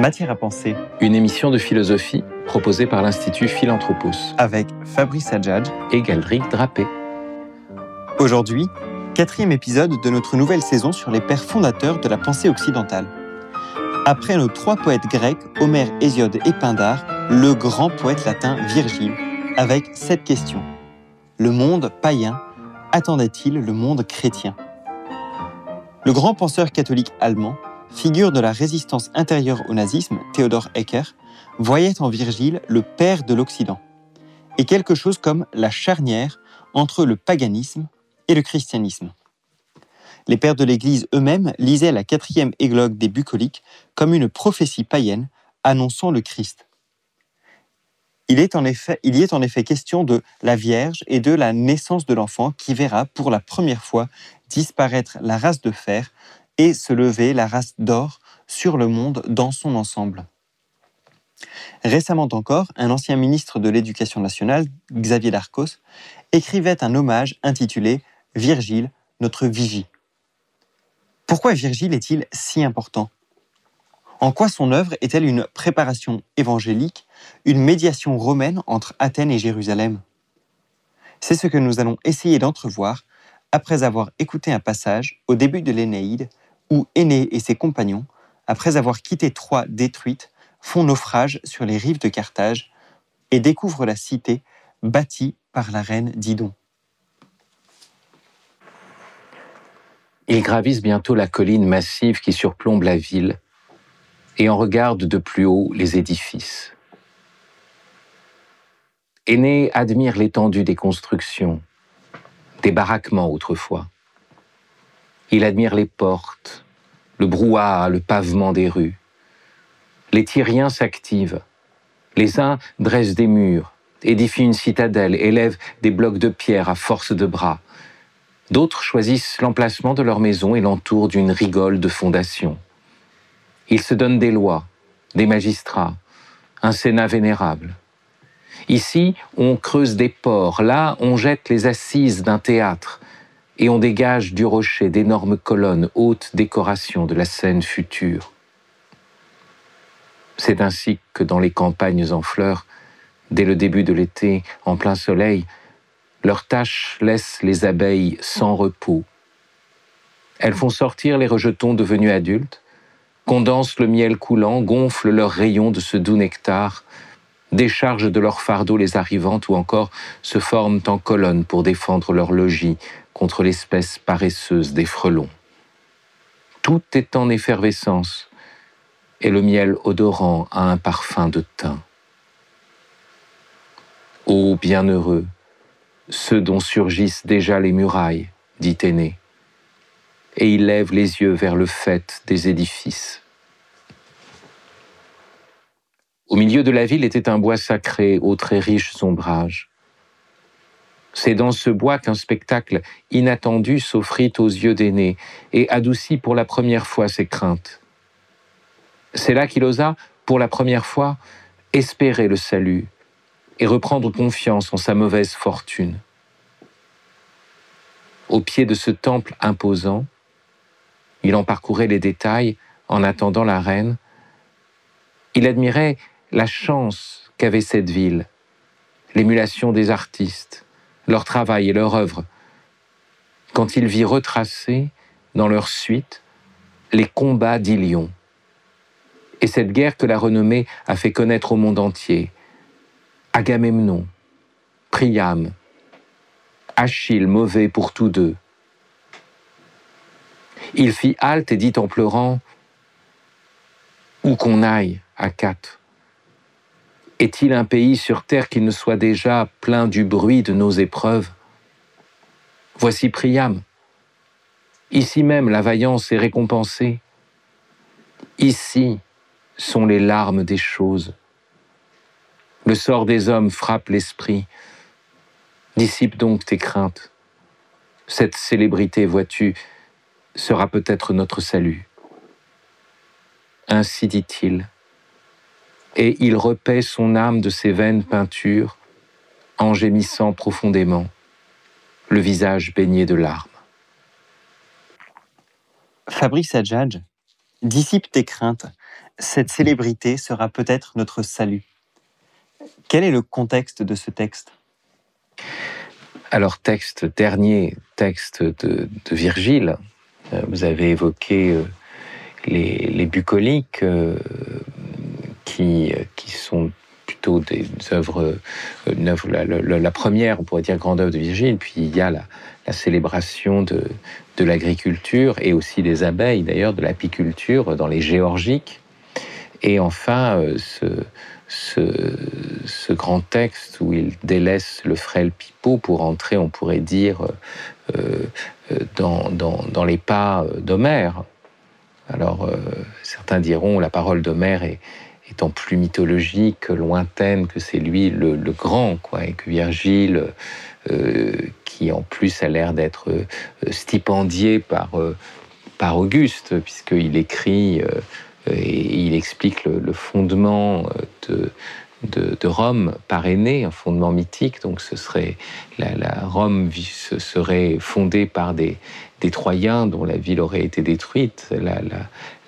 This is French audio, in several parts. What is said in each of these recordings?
Matière à penser. Une émission de philosophie proposée par l'Institut Philanthropos. Avec Fabrice Adjadj et Galdric Drapé. Aujourd'hui, quatrième épisode de notre nouvelle saison sur les pères fondateurs de la pensée occidentale. Après nos trois poètes grecs, Homère, Hésiode et Pindare, le grand poète latin Virgile, avec cette question. Le monde païen attendait-il le monde chrétien? Le grand penseur catholique allemand, figure de la résistance intérieure au nazisme, Theodor Hecker, voyait en Virgile le père de l'Occident, et quelque chose comme la charnière entre le paganisme et le christianisme. Les pères de l'Église eux-mêmes lisaient la quatrième églogue des bucoliques comme une prophétie païenne annonçant le Christ. Il, est est en effet question de la Vierge et de la naissance de l'enfant qui verra pour la première fois disparaître la race de fer et se lever la race d'or sur le monde dans son ensemble. Récemment encore, un ancien ministre de l'Éducation nationale, Xavier Darcos, écrivait un hommage intitulé Virgile, notre vigie. Pourquoi Virgile est-il si important? En quoi son œuvre est-elle une préparation évangélique, une médiation romaine entre Athènes et Jérusalem? C'est ce que nous allons essayer d'entrevoir après avoir écouté un passage au début de l'Énéide où Énée et ses compagnons, après avoir quitté Troie détruite, font naufrage sur les rives de Carthage et découvrent la cité bâtie par la reine Didon. Ils gravissent bientôt la colline massive qui surplombe la ville et en regardent de plus haut les édifices. Aîné admire l'étendue des constructions, des baraquements autrefois. Il admire les portes, le brouhaha, le pavement des rues. Les Tyriens s'activent. Les uns dressent des murs, édifient une citadelle, élèvent des blocs de pierre à force de bras. D'autres choisissent l'emplacement de leur maison et l'entourent d'une rigole de fondation. Ils se donnent des lois, des magistrats, un sénat vénérable. Ici, on creuse des ports, là, on jette les assises d'un théâtre, et on dégage du rocher d'énormes colonnes, hautes décorations de la scène future. C'est ainsi que dans les campagnes en fleurs, dès le début de l'été, en plein soleil, leurs tâches laissent les abeilles sans repos. Elles font sortir les rejetons devenus adultes, condensent le miel coulant, gonflent leurs rayons de ce doux nectar, déchargent de leur fardeau les arrivantes ou encore se forment en colonne pour défendre leur logis contre l'espèce paresseuse des frelons. Tout est en effervescence et le miel odorant a un parfum de thym. Ô bienheureux, ceux dont surgissent déjà les murailles, dit Aîné. Et il lève les yeux vers le fait des édifices. Au milieu de la ville était un bois sacré aux très riches ombrages. C'est dans ce bois qu'un spectacle inattendu s'offrit aux yeux d'Aîné et adoucit pour la première fois ses craintes. C'est là qu'il osa, pour la première fois, espérer le salut et reprendre confiance en sa mauvaise fortune. Au pied de ce temple imposant, il en parcourait les détails en attendant la reine. Il admirait la chance qu'avait cette ville, l'émulation des artistes, leur travail et leur œuvre, quand il vit retracer dans leur suite les combats d'Ilion. Et cette guerre que la renommée a fait connaître au monde entier, Agamemnon, Priam, Achille mauvais pour tous deux. Il fit halte et dit en pleurant Où qu'on aille, à quatre, est-il un pays sur terre qui ne soit déjà plein du bruit de nos épreuves? Voici Priam. Ici même la vaillance est récompensée. Ici sont les larmes des choses. Le sort des hommes frappe l'esprit. Dissipe donc tes craintes. Cette célébrité, vois-tu, sera peut-être notre salut. Ainsi dit-il. Et il repaît son âme de ses vaines peintures en gémissant profondément, le visage baigné de larmes. Fabrice Adjadj, Dissipe tes craintes. Cette célébrité sera peut-être notre salut. Quel est le contexte de ce texte? Alors, texte, dernier texte de, Virgile. Euh, vous avez évoqué euh, les, bucoliques euh, qui, qui sont plutôt des œuvres, la, première, on pourrait dire, grande œuvre de Virgile, puis il y a la, célébration de, l'agriculture et aussi des abeilles, d'ailleurs, de l'apiculture dans les géorgiques. Et enfin, ce, ce, grand texte où il délaisse le frêle pipeau pour entrer, on pourrait dire, euh, euh, dans, les pas d'Homère. Alors, euh, certains diront la parole d'Homère est, étant plus mythologique, lointaine, que c'est lui le, grand, quoi, et que Virgile, qui en plus a l'air d'être stipendié par, par Auguste, puisqu'il écrit et il explique le, fondement de, Rome parrainé, un fondement mythique. Donc, ce serait la, Rome serait fondée par des, des, Troyens dont la ville aurait été détruite.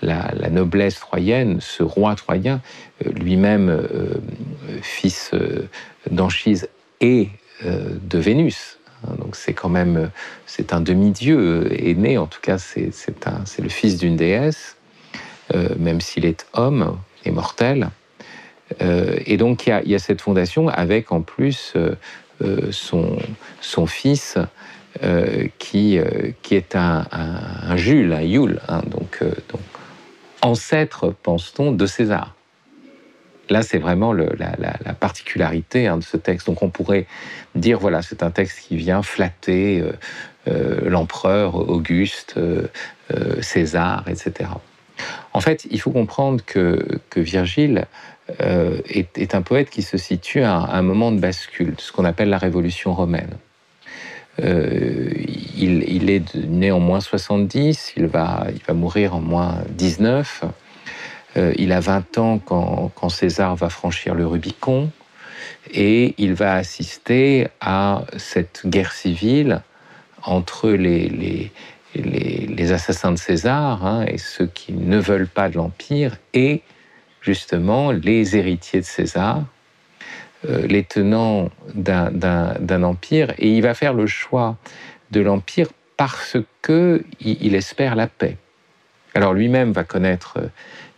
La, noblesse troyenne, ce roi troyen, euh, lui-même euh, fils euh, d'Anchise et de Vénus. Hein, donc c'est quand même c'est un demi-dieu aîné, en tout cas c'est le fils d'une déesse. Même s'il est homme et mortel. Et donc il y, a, cette fondation avec en plus son, son fils qui, qui est un, Jules, un Yule, hein, donc, donc, ancêtre, pense-t-on, de César. Là, c'est vraiment la, particularité hein, de ce texte. Donc, on pourrait dire, voilà, c'est un texte qui vient flatter l'empereur Auguste, César, etc. En fait, il faut comprendre que, Virgile euh, est, un poète qui se situe à, un moment de bascule, ce qu'on appelle la Révolution romaine. Euh, il, est né en moins 70, il va, il va mourir en moins 19. Euh, il a 20 ans quand, César va franchir le Rubicon et il va assister à cette guerre civile entre les, les, assassins de César hein, et ceux qui ne veulent pas de l'Empire et justement les héritiers de César, les tenants d'un empire, et il va faire le choix de l'empire parce que il, espère la paix. Alors lui-même va connaître euh,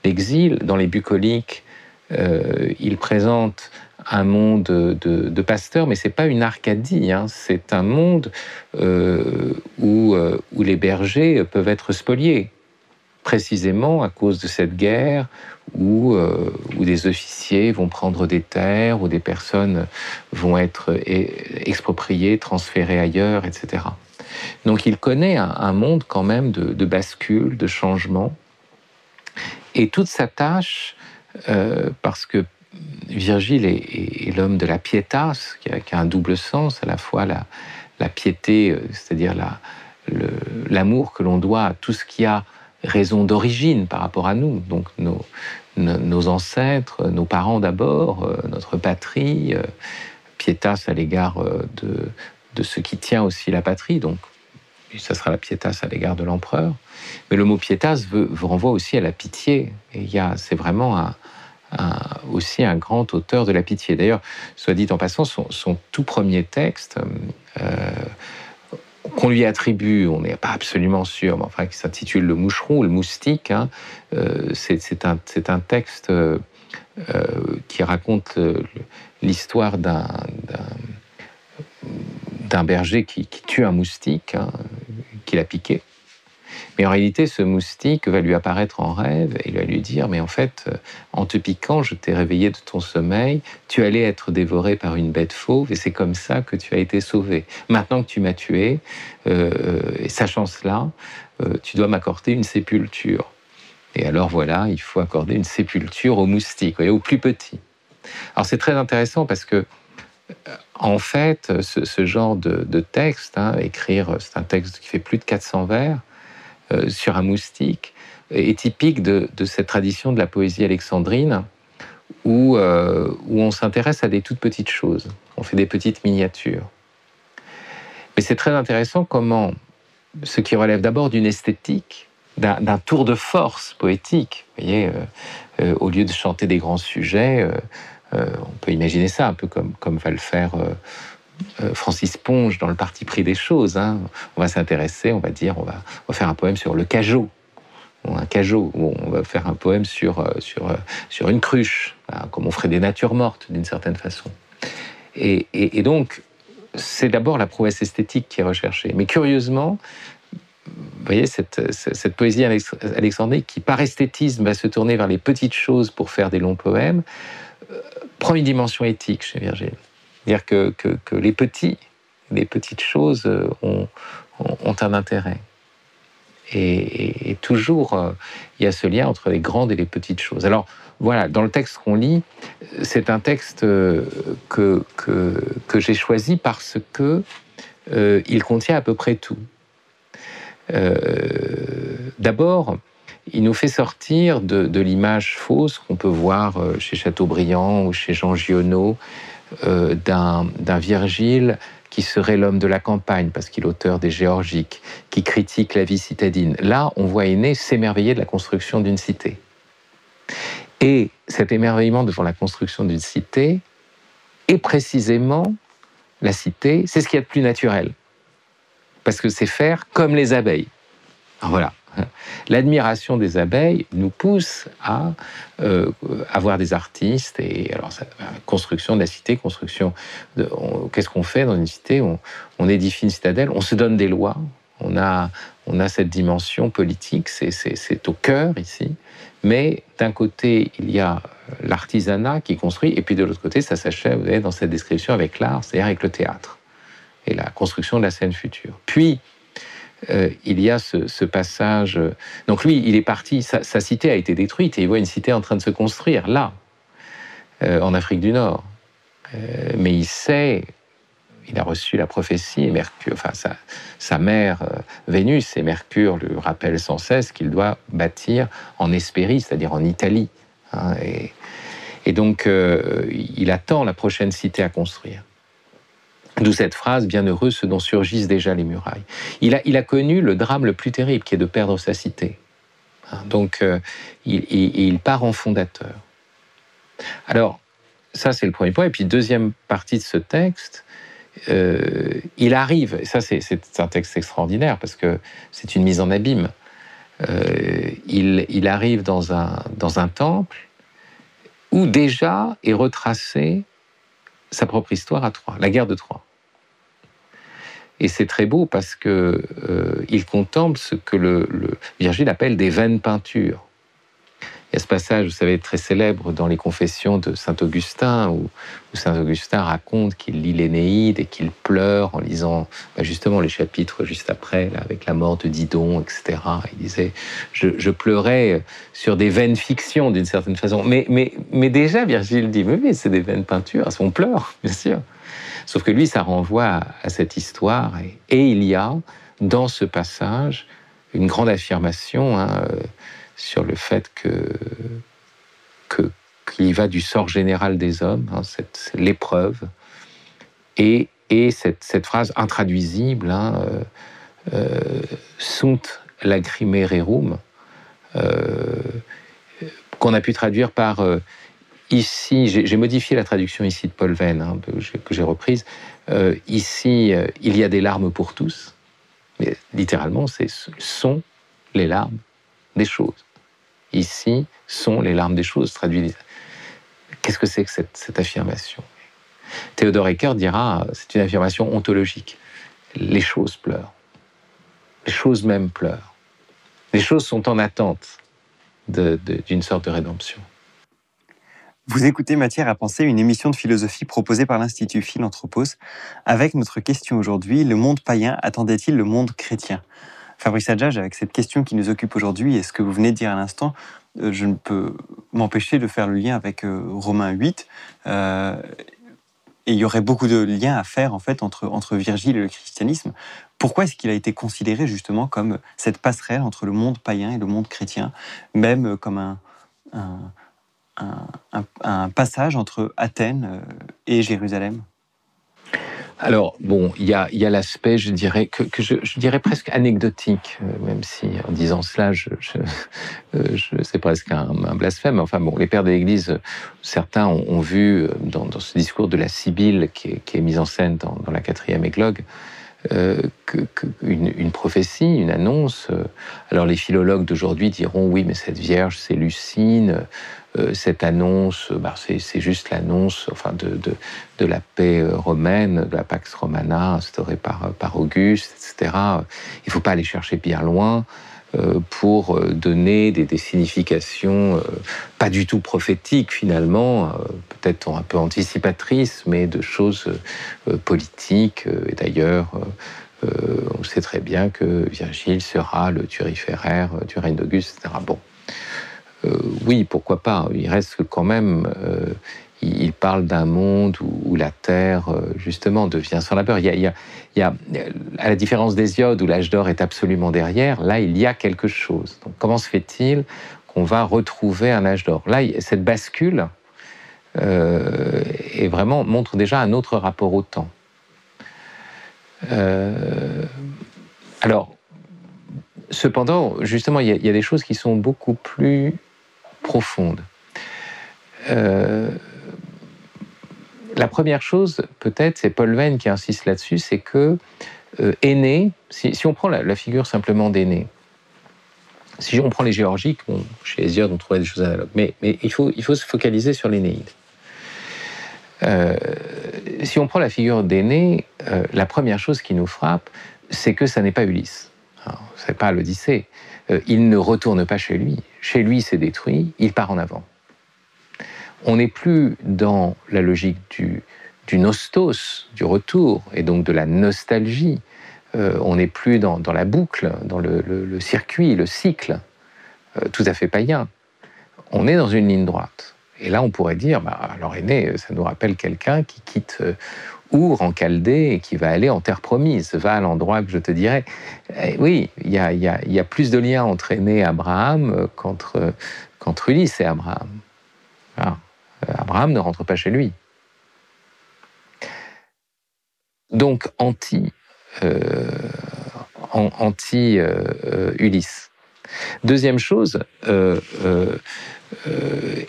l'exil dans les bucoliques. Euh, il présente un monde de, pasteurs, mais c'est pas une Arcadie, hein. c'est un monde euh, euh, où les bergers peuvent être spoliés, précisément à cause de cette guerre où, euh, où des officiers vont prendre des terres, où des personnes vont être expropriées, transférées ailleurs, etc. Donc il connaît un, monde quand même de, bascule, de changement, et toute sa tâche, parce que Virgile est, l'homme de la pietas, qui a, un double sens, à la fois la, piété, euh, c'est-à-dire l'amour que l'on doit à tout ce qui a raison d'origine par rapport à nous, donc nos, ancêtres, nos parents d'abord, euh, notre patrie, euh, pietas à l'égard de, ce qui tient aussi la patrie, donc ça sera la pietas à l'égard de l'empereur. Mais le mot pietas veut, renvoie aussi à la pitié, et c'est vraiment un, aussi un grand auteur de la pitié. D'ailleurs, soit dit en passant, son, tout premier texte, euh, qu'on lui attribue, on n'est pas absolument sûr, mais enfin qui s'intitule Le moucheron, le moustique, hein, euh, c'est un, texte euh, qui raconte l'histoire d'un berger qui, tue un moustique hein, qu'il a piqué. Mais en réalité, ce moustique va lui apparaître en rêve et va lui dire, mais en fait, euh, en te piquant, je t'ai réveillé de ton sommeil, tu allais être dévoré par une bête fauve et c'est comme ça que tu as été sauvé. Maintenant que tu m'as tué, euh, sachant cela, euh, tu dois m'accorder une sépulture. Et alors voilà, il faut accorder une sépulture au moustique, au plus petit. Alors c'est très intéressant parce que en fait, ce, genre de, texte, hein, écrire, c'est un texte qui fait plus de 400 vers, euh, sur un moustique est typique de, cette tradition de la poésie alexandrine où, euh, où on s'intéresse à des toutes petites choses, on fait des petites miniatures. Mais c'est très intéressant comment ce qui relève d'abord d'une esthétique d'un tour de force poétique. Vous voyez, au lieu de chanter des grands sujets, on peut imaginer ça un peu comme, comme va le faire Francis Ponge dans le parti pris des choses. Hein. On va s'intéresser, on va dire, on va, faire un poème sur le cajot un cajot, on va faire un poème sur, euh, sur, euh, sur une cruche, comme on ferait des natures mortes d'une certaine façon. Et, donc, c'est d'abord la prouesse esthétique qui est recherchée. Mais curieusement, vous voyez, cette, cette poésie alexandrique qui, par esthétisme, va se tourner vers les petites choses pour faire des longs poèmes, euh, prend une dimension éthique chez Virgile. C'est-à-dire que, que, les petits, les petites choses ont, ont un intérêt. Et, toujours, euh, il y a ce lien entre les grandes et les petites choses. Alors voilà, dans le texte qu'on lit, c'est un texte euh, que, que, j'ai choisi parce que euh, il contient à peu près tout. D'abord, il nous fait sortir de, de l'image fausse qu'on peut voir chez Chateaubriand ou chez Jean Giono d'un Virgile qui serait l'homme de la campagne, parce qu'il est auteur des Géorgiques, qui critique la vie citadine. Là, on voit Aîné s'émerveiller de la construction d'une cité. Et cet émerveillement devant la construction d'une cité est précisément la cité, c'est ce qu'il y a de plus naturel. Parce que c'est faire comme les abeilles. voilà. L'admiration des abeilles nous pousse à euh, avoir des artistes et alors construction de la cité, construction. Qu'est-ce qu'on fait dans une cité? On, édifie une citadelle, on se donne des lois, on a, on a cette dimension politique, c'est au cœur ici. Mais d'un côté, il y a l'artisanat qui construit, et puis de l'autre côté, ça s'achève dans cette description avec l'art, c'est-à-dire avec le théâtre et la construction de la scène future. Puis, euh, il y a ce, passage. Donc lui, il est parti, sa, cité a été détruite et il voit une cité en train de se construire là, euh, en Afrique du Nord. Euh, mais il sait, il a reçu la prophétie et Mercure, enfin sa, mère Vénus et Mercure lui rappelle sans cesse qu'il doit bâtir en Hespérie, c'est-à-dire en Italie. Hein, et, et, donc il attend la prochaine cité à construire. D'où cette phrase, bienheureux ceux dont surgissent déjà les murailles. Il a, connu le drame le plus terrible, qui est de perdre sa cité. Hein, donc, euh, il, part en fondateur. Alors, ça, c'est le premier point. Et puis, deuxième partie de ce texte, euh, il arrive, et ça, c'est un texte extraordinaire, parce que c'est une mise en abîme. Euh, il, il, arrive dans un, dans un temple où déjà est retracé sa propre histoire à Troie, la guerre de Troie. Et c'est très beau parce que euh, il contemple ce que le, Virgile appelle des vaines peintures. Il y a ce passage, vous savez, très célèbre dans les confessions de saint Augustin, où, saint Augustin raconte qu'il lit l'Énéide et qu'il pleure en lisant bah, justement les chapitres juste après, avec la mort de Didon, etc. Il disait je, pleurais sur des vaines fictions d'une certaine façon. Mais, déjà, Virgile dit mais, mais c'est des vaines peintures, on pleure, bien sûr. Sauf que lui, ça renvoie à, cette histoire. Et, il y a dans ce passage une grande affirmation hein, euh, sur le fait que, qu'il va du sort général des hommes, hein, l'épreuve, et, et cette, cette, phrase intraduisible, hein, euh, euh, sunt lacrimere rerum, qu'on a pu traduire par Ici, j'ai modifié la traduction ici de Paul Venn, hein, que j'ai reprise. Euh, ici, euh, il y a des larmes pour tous. Mais littéralement, c'est sont les larmes des choses. Ici sont les larmes des choses, traduit. Qu'est-ce que c'est que cette, cette affirmation? Théodore Ecker dira c'est une affirmation ontologique. Les choses pleurent. Les choses même pleurent. Les choses sont en attente d'une sorte de rédemption. Vous écoutez Matière à penser, une émission de philosophie proposée par l'Institut Philanthropos. Avec notre question aujourd'hui, le monde païen attendait-il le monde chrétien? Fabrice Adjage, avec cette question qui nous occupe aujourd'hui et ce que vous venez de dire à l'instant, euh, je ne peux m'empêcher de faire le lien avec euh, Romains 8. Euh, et il y aurait beaucoup de liens à faire en fait entre, entre Virgile et le christianisme. Pourquoi est-ce qu'il a été considéré justement comme cette passerelle entre le monde païen et le monde chrétien, même comme un, un passage entre Athènes et Jérusalem? Alors, bon, il y a, l'aspect, je dirais, que, je, dirais presque anecdotique, euh, même si en disant cela, je, euh, c'est presque un, blasphème. Enfin bon, les pères de l'Église, certains ont, vu dans, ce discours de la Sibylle qui est, mise en scène dans, la quatrième églogue, euh, une, prophétie, une annonce. Alors les philologues d'aujourd'hui diront oui, mais cette Vierge, c'est Lucine. Euh, cette annonce, bah, c'est juste l'annonce enfin, de, la paix euh, romaine, de la Pax Romana instaurée par, par Auguste, etc. Il ne faut pas aller chercher bien loin euh, pour donner des, significations pas du tout prophétiques finalement, peut-être un peu anticipatrices, mais de choses politiques. Et d'ailleurs, on sait très bien que Virgile sera le turiféraire du règne d'Auguste, etc. Bon. Euh, oui, pourquoi pas. Il reste quand même, euh, il parle d'un monde où, la Terre, euh, justement, devient sans labeur. Il y, a, à la différence d'Hésiode, où l'âge d'or est absolument derrière, là, il y a quelque chose. Comment se fait-il qu'on va retrouver un âge d'or? Là, cette bascule est vraiment montre déjà un autre rapport au temps. alors, cependant, justement, il y, a des choses qui sont beaucoup plus profonde. Euh, la première chose, peut-être, c'est Paul Venn qui insiste là-dessus, c'est que euh, aîné, si, on prend la, figure simplement d'aîné, si on prend les géorgiques, chez Hésiode, on trouvait des choses analogues, mais, il, faut, se focaliser sur l'Énéide. Euh, si on prend la figure d'aîné, la première chose qui nous frappe, c'est que ça n'est pas Ulysse. Ce n'est pas l'Odyssée. il ne retourne pas chez lui. Chez lui, c'est détruit, il part en avant. On n'est plus dans la logique du, du nostos, du retour, et donc de la nostalgie. Euh, on n'est plus dans, la boucle, dans le, circuit, le cycle, euh, tout à fait païen. On est dans une ligne droite. Et là, on pourrait dire, bah, alors aîné, ça nous rappelle quelqu'un qui quitte euh, Our en Chaldée qui va aller en terre promise, va à l'endroit que je te dirais. Eh oui, il y a, plus de liens entre Aîné et Abraham euh, qu'entre Ulysse et Abraham. Euh, Abraham ne rentre pas chez lui. Donc anti, euh, anti Ulysse. Deuxième chose,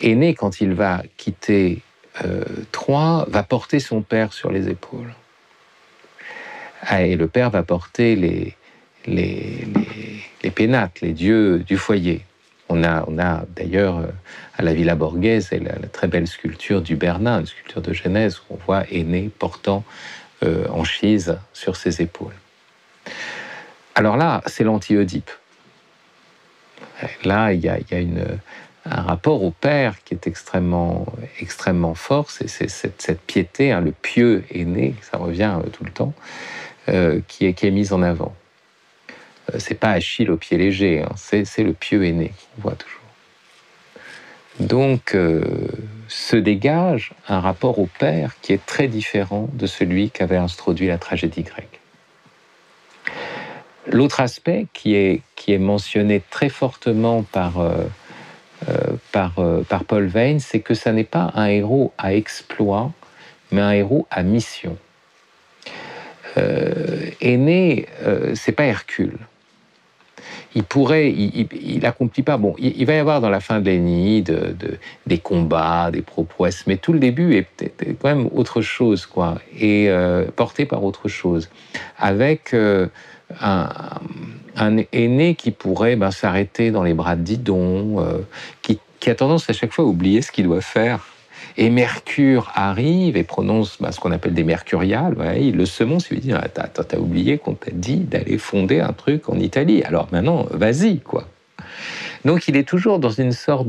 Aîné quand il va quitter Troie va porter son père sur les épaules. Ah, et le père va porter les, les, les, pénates, les dieux du foyer. On a, on a d'ailleurs euh, à la Villa Borghese la, très belle sculpture du Bernin, une sculpture de Genèse, où on voit Aîné portant euh, Anchise sur ses épaules. Alors là, c'est l'anti-Oedipe. Là, il y y a une, un rapport au Père qui est extrêmement, extrêmement fort. C'est cette, piété, hein, le pieux aîné, ça revient euh, tout le temps, euh, qui, est, mise en avant. Euh, c'est pas Achille au pied léger, hein, c'est le pieux aîné qu'on voit toujours. Donc, se dégage un rapport au Père qui est très différent de celui qu'avait introduit la tragédie grecque. L'autre aspect qui est, mentionné très fortement par euh, par, euh, par Paul Vane, c'est que ça n'est pas un héros à exploit, mais un héros à mission. Euh, Aîné, euh, c'est pas Hercule. Il pourrait, il, accomplit pas. Bon, il, va y avoir dans la fin de l'Énéide des combats, des prouesses, mais tout le début est, quand même autre chose, quoi, et porté par autre chose, avec un, aîné qui pourrait ben, s'arrêter dans les bras de Didon, euh, qui, a tendance à chaque fois à oublier ce qu'il doit faire. Et Mercure arrive et prononce ben, ce qu'on appelle des mercuriales. il le semonce, il lui dit Attends, t'as oublié qu'on t'a dit d'aller fonder un truc en Italie. Alors maintenant, vas-y, quoi. Donc il est toujours dans une sorte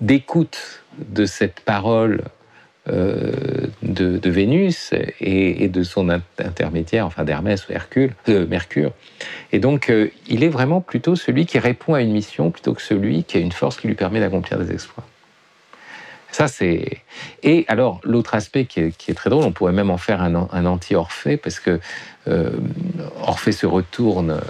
d'écoute de cette parole euh, de, Vénus et, de son intermédiaire, enfin d'Hermès ou Hercule, euh, Mercure. Et donc, euh, il est vraiment plutôt celui qui répond à une mission plutôt que celui qui a une force qui lui permet d'accomplir des exploits. Ça, c'est. Et alors, l'autre aspect qui est, très drôle, on pourrait même en faire un, un anti-Orphée, parce que Orphée se retourne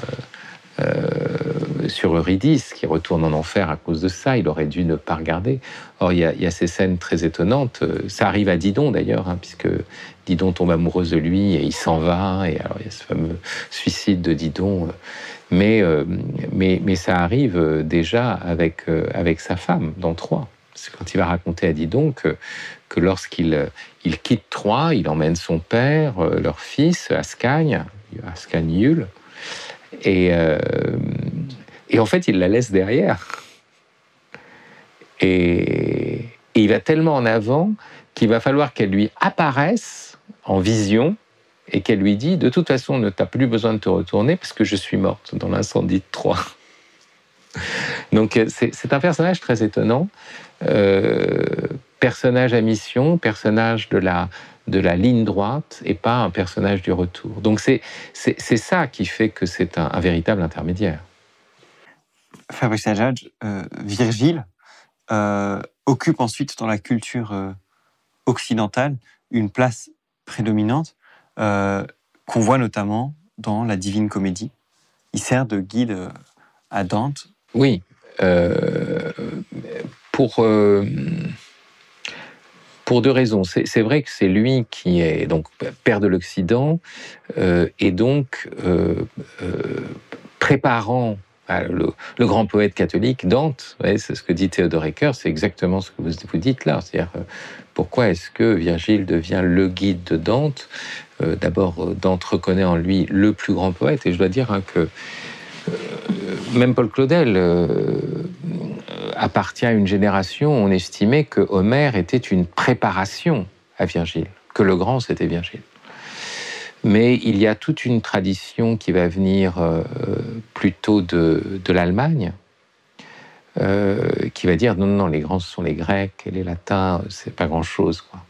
sur Eurydice, qui retourne en enfer à cause de ça. Il aurait dû ne pas regarder. Or, il y a, ces scènes très étonnantes. Ça arrive à Didon d'ailleurs, hein, puisque Didon tombe amoureuse de lui et il s'en va. Et alors, il y a ce fameux suicide de Didon. Mais, mais, mais ça arrive déjà avec, avec sa femme dans Troie. C'est quand il va raconter à Didon que, que lorsqu'il il quitte Troie, il emmène son père, leur fils, Ascagne, Ascagne et, euh, et en fait, il la laisse derrière. Et, il va tellement en avant qu'il va falloir qu'elle lui apparaisse en vision et qu'elle lui dit de toute façon, ne t'as plus besoin de te retourner parce que je suis morte dans l'incendie de Troie. Donc c'est un personnage très étonnant, euh, personnage à mission, personnage de la, de la ligne droite et pas un personnage du retour. Donc c'est ça qui fait que c'est un, véritable intermédiaire. Fabrice Ajadj, euh, Virgile euh, occupe ensuite dans la culture euh, occidentale une place prédominante qu'on voit notamment dans la Divine Comédie. Il sert de guide à Dante. Oui. pour pour deux raisons. C'est vrai que c'est lui qui est donc père de l'Occident euh, et donc euh, euh, préparant le, grand poète catholique Dante. C'est ce que dit Théodore Ecker, c'est exactement ce que vous, dites là. C'est-à-dire pourquoi est-ce que Virgile devient le guide de Dante? D'abord, Dante reconnaît en lui le plus grand poète et je dois dire hein, que même Paul Claudel appartient à une génération où on estimait que Homère était une préparation à Virgile, que le grand c'était Virgile. Mais il y a toute une tradition qui va venir euh, plutôt de, l'Allemagne, euh, qui va dire non, non, les grands ce sont les Grecs et les Latins, c'est pas grand-chose. Quoi.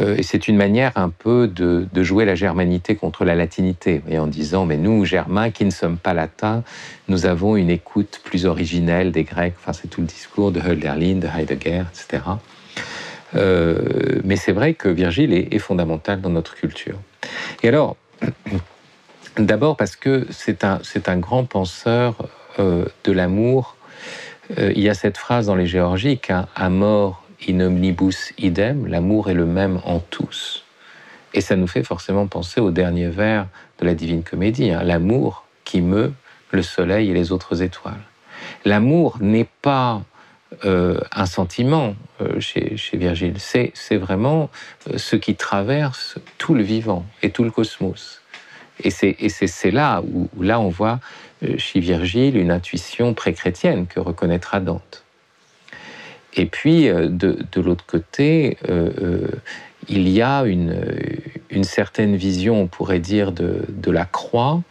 Euh, et c'est une manière un peu de, jouer la germanité contre la latinité, en disant, mais nous, Germains, qui ne sommes pas latins, nous avons une écoute plus originelle des Grecs. Enfin, c'est tout le discours de Hölderlin, de Heidegger, etc. Euh, mais c'est vrai que Virgile est, fondamental dans notre culture. Et alors, d'abord parce que c'est un, un grand penseur euh, de l'amour. il y a cette phrase dans les Géorgiques, hein, à mort in omnibus idem, l'amour est le même en tous. Et ça nous fait forcément penser au dernier vers de la Divine Comédie, hein, l'amour qui meut le soleil et les autres étoiles. L'amour n'est pas euh, un sentiment euh, chez, Virgile, c'est vraiment euh, ce qui traverse tout le vivant et tout le cosmos. Et c'est là où, où, là on voit chez Virgile une intuition pré-chrétienne que reconnaîtra Dante. Et puis, euh, de, l'autre côté, euh, euh, il y a une, certaine vision, on pourrait dire, de, la croix,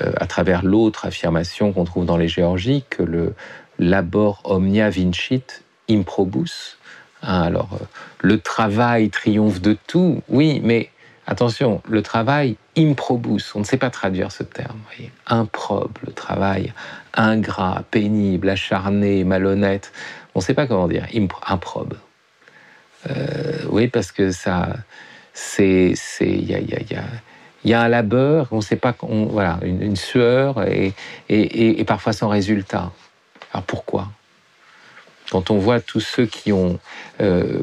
à travers l'autre affirmation qu'on trouve dans les Géorgies, que le labor omnia vincit improbus. Hein, alors, le travail triomphe de tout, oui, mais attention, le travail improbus, on ne sait pas traduire ce terme. Improbe, le travail ingrat, pénible, acharné, malhonnête on ne sait pas comment dire, improbe. Euh, oui, parce que ça, c'est, il y a, y, a, y a, un labeur, on ne sait pas, voilà, une, sueur et, et, et, parfois sans résultat. Alors pourquoi? Quand on voit tous ceux qui ont euh,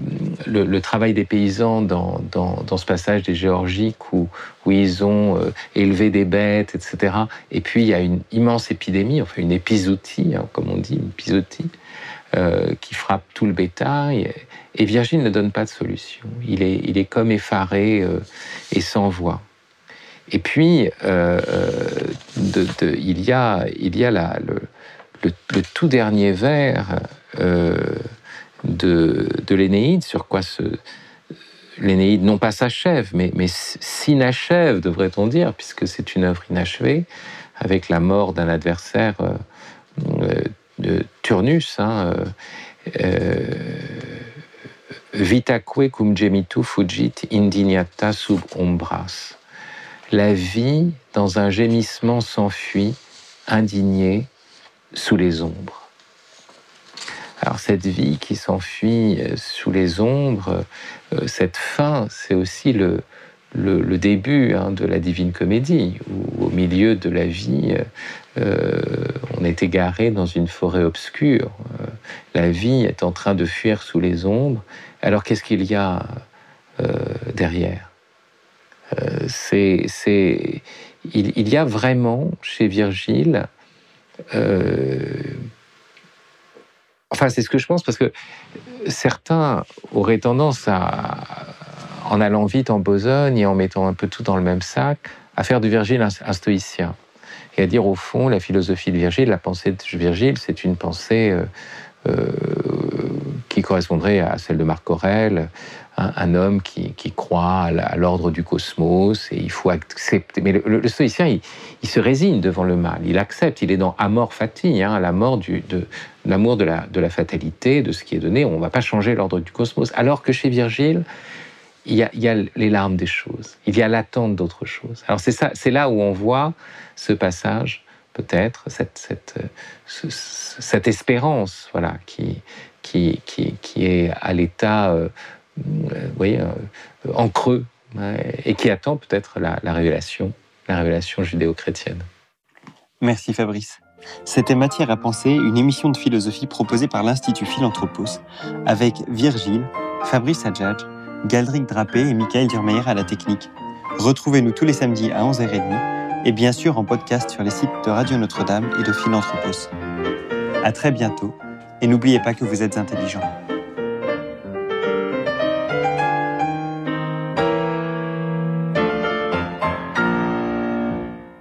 le, travail des paysans dans, dans, dans, ce passage des Géorgiques où, où ils ont euh, élevé des bêtes, etc. Et puis il y a une immense épidémie, enfin une épizootie, hein, comme on dit, une épizootie. Euh, qui frappe tout le bétail. Et Virgile ne donne pas de solution. Il est, il est comme effaré euh, et sans voix. Et puis, euh, il y a, il y a le, tout dernier vers de, de l'Énéide, sur quoi l'Énéide non pas s'achève, mais, mais s'inachève, devrait-on dire, puisque c'est une œuvre inachevée, avec la mort d'un adversaire de Turnus, hein, euh, euh, Vitaque cum gemitu fugit indignata sub ombras. La vie, dans un gémissement, s'enfuit, indignée sous les ombres. Alors cette vie qui s'enfuit euh, sous les ombres, cette fin, c'est aussi le, le, début hein, de la Divine Comédie, où au milieu de la vie, euh, on est égaré dans une forêt obscure. Euh, la vie est en train de fuir sous les ombres. Alors qu'est-ce qu'il y a euh, derrière? Il, y a vraiment chez Virgile, enfin c'est ce que je pense parce que certains auraient tendance à, en allant vite en besogne et en mettant un peu tout dans le même sac, à faire de Virgile un, stoïcien. Et à dire, au fond, la philosophie de Virgile, la pensée de Virgile, c'est une pensée euh, euh, qui correspondrait à celle de Marc Aurèle, un, homme qui, croit à l'ordre du cosmos et il faut accepter. Mais le, stoïcien, il, se résigne devant le mal, il accepte, il est dans amor fati, hein, la mort de l'amour de la, de la fatalité, de ce qui est donné. On ne va pas changer l'ordre du cosmos. Alors que chez Virgile, il y, a, les larmes des choses, il y a l'attente d'autres choses. Alors c'est ça, c'est là où on voit ce passage, peut-être, cette, cette, espérance, voilà, qui, est à l'état, euh, vous voyez, euh, en creux, et qui attend peut-être la, la révélation, la révélation judéo-chrétienne. Merci Fabrice. C'était Matière à penser, une émission de philosophie proposée par l'Institut Philanthropos, avec Virgile, Fabrice Adjadj, Galdric Drapé et Michael Durmeyer à la technique. Retrouvez-nous tous les samedis à 11h30 et bien sûr en podcast sur les sites de Radio Notre-Dame et de Philanthropos. À très bientôt et n'oubliez pas que vous êtes intelligent.